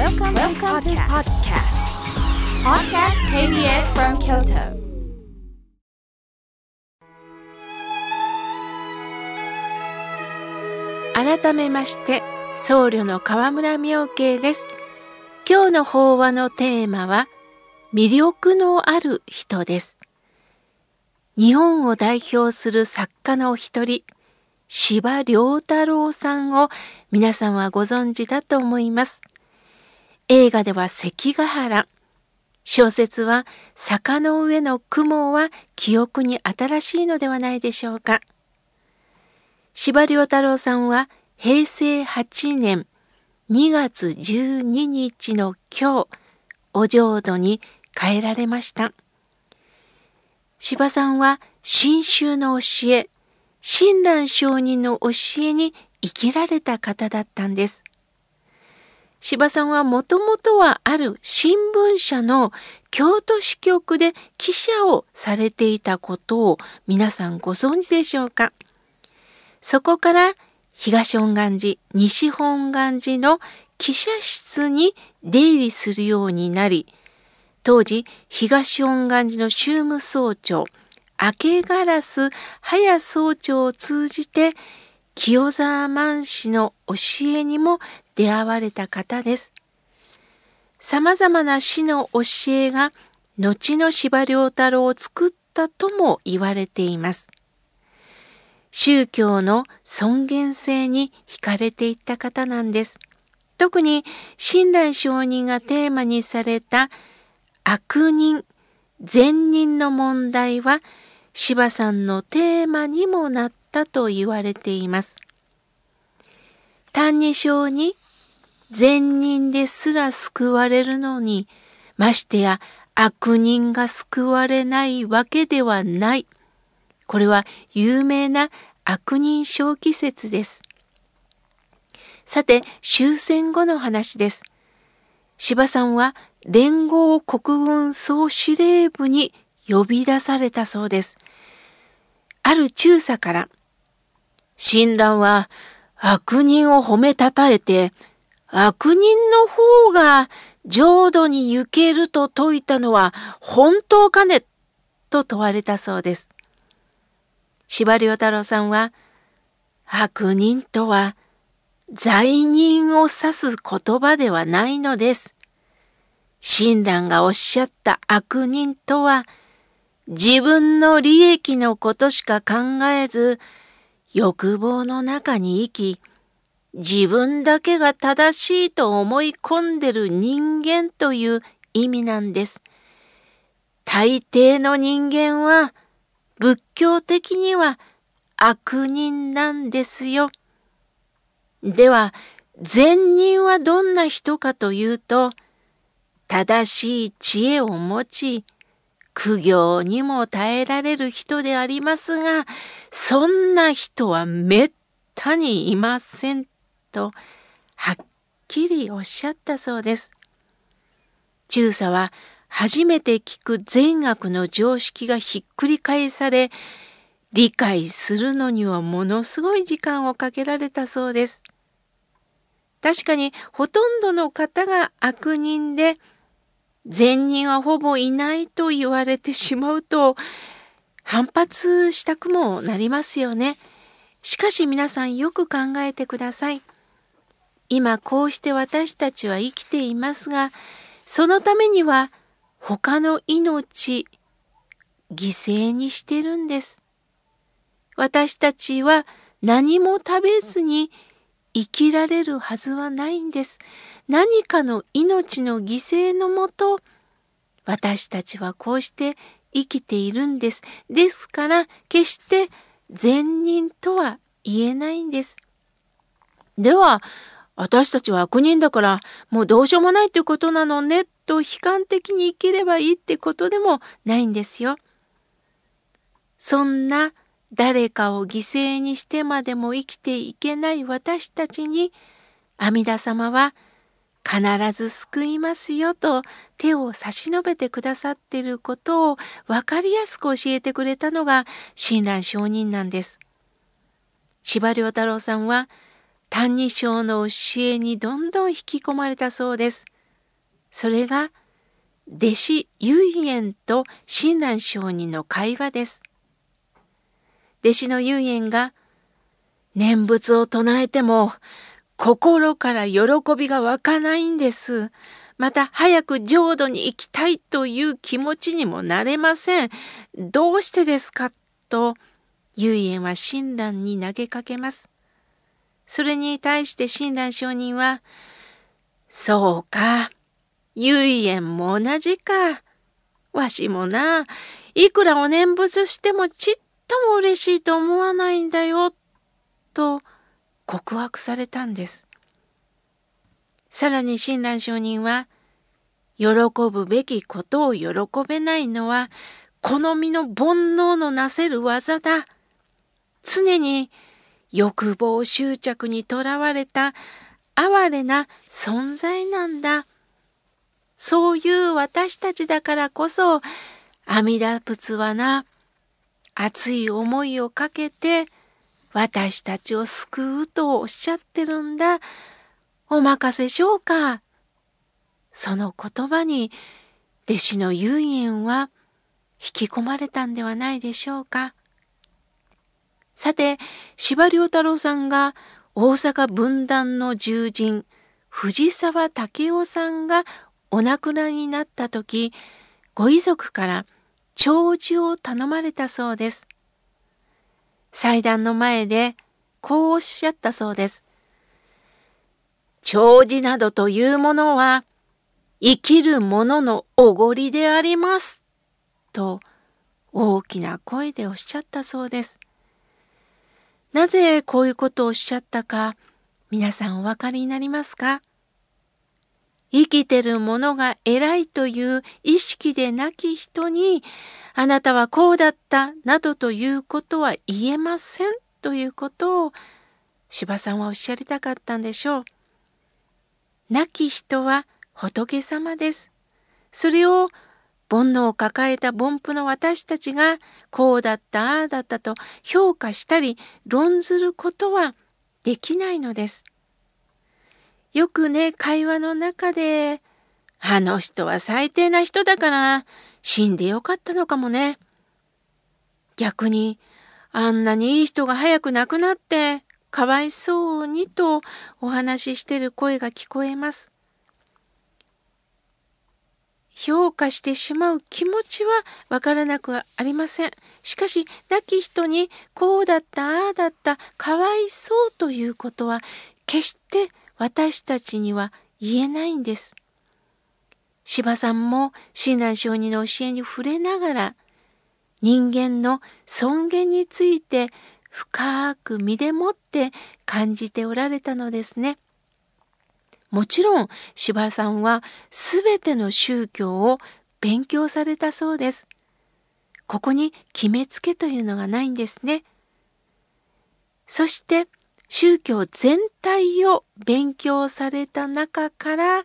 Welcome, Welcome to podcast. Podcast KBS from Kyoto. 改めまして僧侶の河村明慶です今日の法話のテーマは魅力のある人です日本を代表する作家の一人司馬太郎さんを皆さんはご存知だと思います映画では関ヶ原小説は坂の上の雲は記憶に新しいのではないでしょうか司馬遼太郎さんは平成8年2月12日の今日、お浄土に帰られました。司馬さんは新宗の教え、親鸞上人の教えに生きられた方だったんです。司馬さんはもともとはある新聞社の京都支局で記者をされていたことを皆さんご存知でしょうか？そこから東本願寺、西本願寺の記者室に出入りするようになり、当時東本願寺の宗務総長、明ガラス早総長を通じて清沢万氏の教えにも出会われた方です。様々な師の教えが後の司馬遼太郎を作ったとも言われています。宗教の尊厳性に惹かれていった方なんです。特に親鸞上人がテーマにされた悪人、善人の問題は柴さんのテーマにもなったと言われています。「歎異抄に善人ですら救われるのにましてや悪人が救われないわけではない。これは有名な悪人小気説です。さて、終戦後の話です。柴さんは連合国軍総司令部に呼び出されたそうです。ある中佐から、親鸞は悪人を褒めたたえて、悪人の方が浄土に行けると説いたのは本当かねと問われたそうです。司馬遼太郎さんは、悪人とは罪人を指す言葉ではないのです。親鸞がおっしゃった悪人とは、自分の利益のことしか考えず、欲望の中に生き、自分だけが正しいと思い込んでる人間という意味なんです。大抵の人間は仏教的には悪人なんですよ。では、善人はどんな人かというと、正しい知恵を持ち、苦行にも耐えられる人でありますが、そんな人はめったにいませんと、はっきりおっしゃったそうです。中佐は初めて聞く善悪の常識がひっくり返され理解するのにはものすごい時間をかけられたそうです。確かにほとんどの方が悪人で善人はほぼいないと言われてしまうと反発したくもなりますよね。しかし皆さんよく考えてください。今こうして私たちは生きていますがそのためには他の命犠牲にしてるんです。私たちは何も食べずに生きられるはずはないんです。何かの命の犠牲のもと私たちはこうして生きているんです。ですから決して善人とは言えないんです。では私たちは悪人だからもうどうしようもないってことなのねと悲観的に生きればいいってことでもないんですよ。そんな誰かを犠牲にしてまでも生きていけない私たちに阿弥陀様は必ず救いますよと手を差し伸べてくださってることを分かりやすく教えてくれたのが親鸞上人なんです。司馬太郎さんは「歎異抄」の教えにどんどん引き込まれたそうです。それが弟子唯円と親鸞上人の会話です。弟子の唯円が念仏を唱えても心から喜びが湧かないんです。また早く浄土に行きたいという気持ちにもなれません。どうしてですか？と唯円は親鸞に投げかけます。それに対して親鸞上人は「そうか唯円も同じか。わしもな、いくらお念仏してもちっとも嬉しいと思わないんだよ」と告白されたんです。さらに親鸞上人は喜ぶべきことを喜べないのは好みの煩悩のなせる技だ。常に欲望執着にとらわれた哀れな存在なんだ。そういう私たちだからこそ阿弥陀仏はな熱い思いをかけて私たちを救うとおっしゃってるんだ。お任せしょうか。その言葉に弟子の唯円は引き込まれたんではないでしょうか。さて、司馬遼太郎さんが大阪分断の重臣、藤沢武雄さんがお亡くなりになった時、ご遺族から弔辞を頼まれたそうです。祭壇の前でこうおっしゃったそうです。弔辞などというものは生きる者のおごりであります。と大きな声でおっしゃったそうです。なぜこういうことをおっしゃったか皆さんお分かりになりますか？生きてる者が偉いという意識でなき人にあなたはこうだったなどということは言えませんということを柴さんはおっしゃりたかったんでしょう。亡き人は仏様です。それを煩悩を抱えた凡夫の私たちがこうだったああだったと評価したり論ずることはできないのです。よくね会話の中で「あの人は最低な人だから死んでよかったのかもね」逆にあんなにいい人が早く亡くなってかわいそうにとお話ししてる声が聞こえます。評価してしまう気持ちはわからなくはありません。しかし亡き人にこうだったああだったかわいそうということは決して私たちには言えないんです。柴さんも親鸞上人の教えに触れながら人間の尊厳について深く身でもって感じておられたのですね。もちろん柴さんは全ての宗教を勉強されたそうです。ここに決めつけというのがないんですね。そして宗教全体を勉強された中から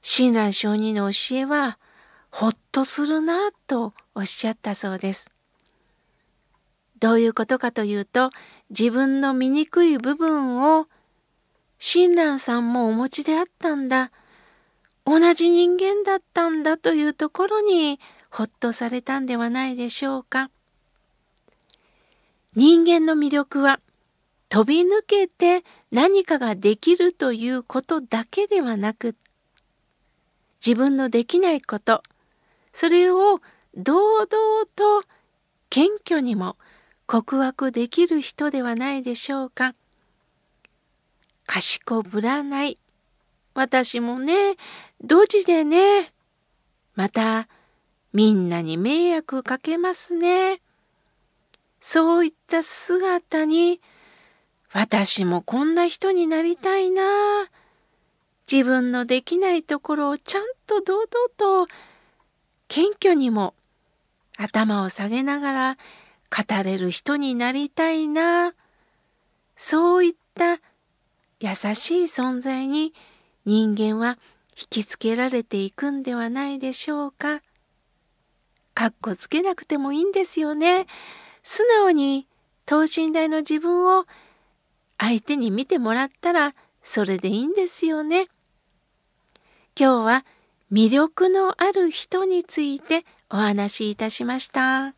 親鸞上人の教えはほっとするなとおっしゃったそうです。どういうことかというと自分の醜い部分を親鸞さんもお持ちであったんだ同じ人間だったんだというところにほっとされたんではないでしょうか。人間の魅力は飛び抜けて何かができるということだけではなく自分のできないことそれを堂々と謙虚にも告白できる人ではないでしょうか。賢ぶらない。私もね、ドジでね。また、みんなに迷惑かけますね。そういった姿に、私もこんな人になりたいな。自分のできないところをちゃんと堂々と謙虚にも頭を下げながら語れる人になりたいなそういった優しい存在に人間は引きつけられていくんではないでしょうか。かっこつけなくてもいいんですよね。素直に等身大の自分を相手に見てもらったらそれでいいんですよね。今日は魅力のある人についてお話しいたしました。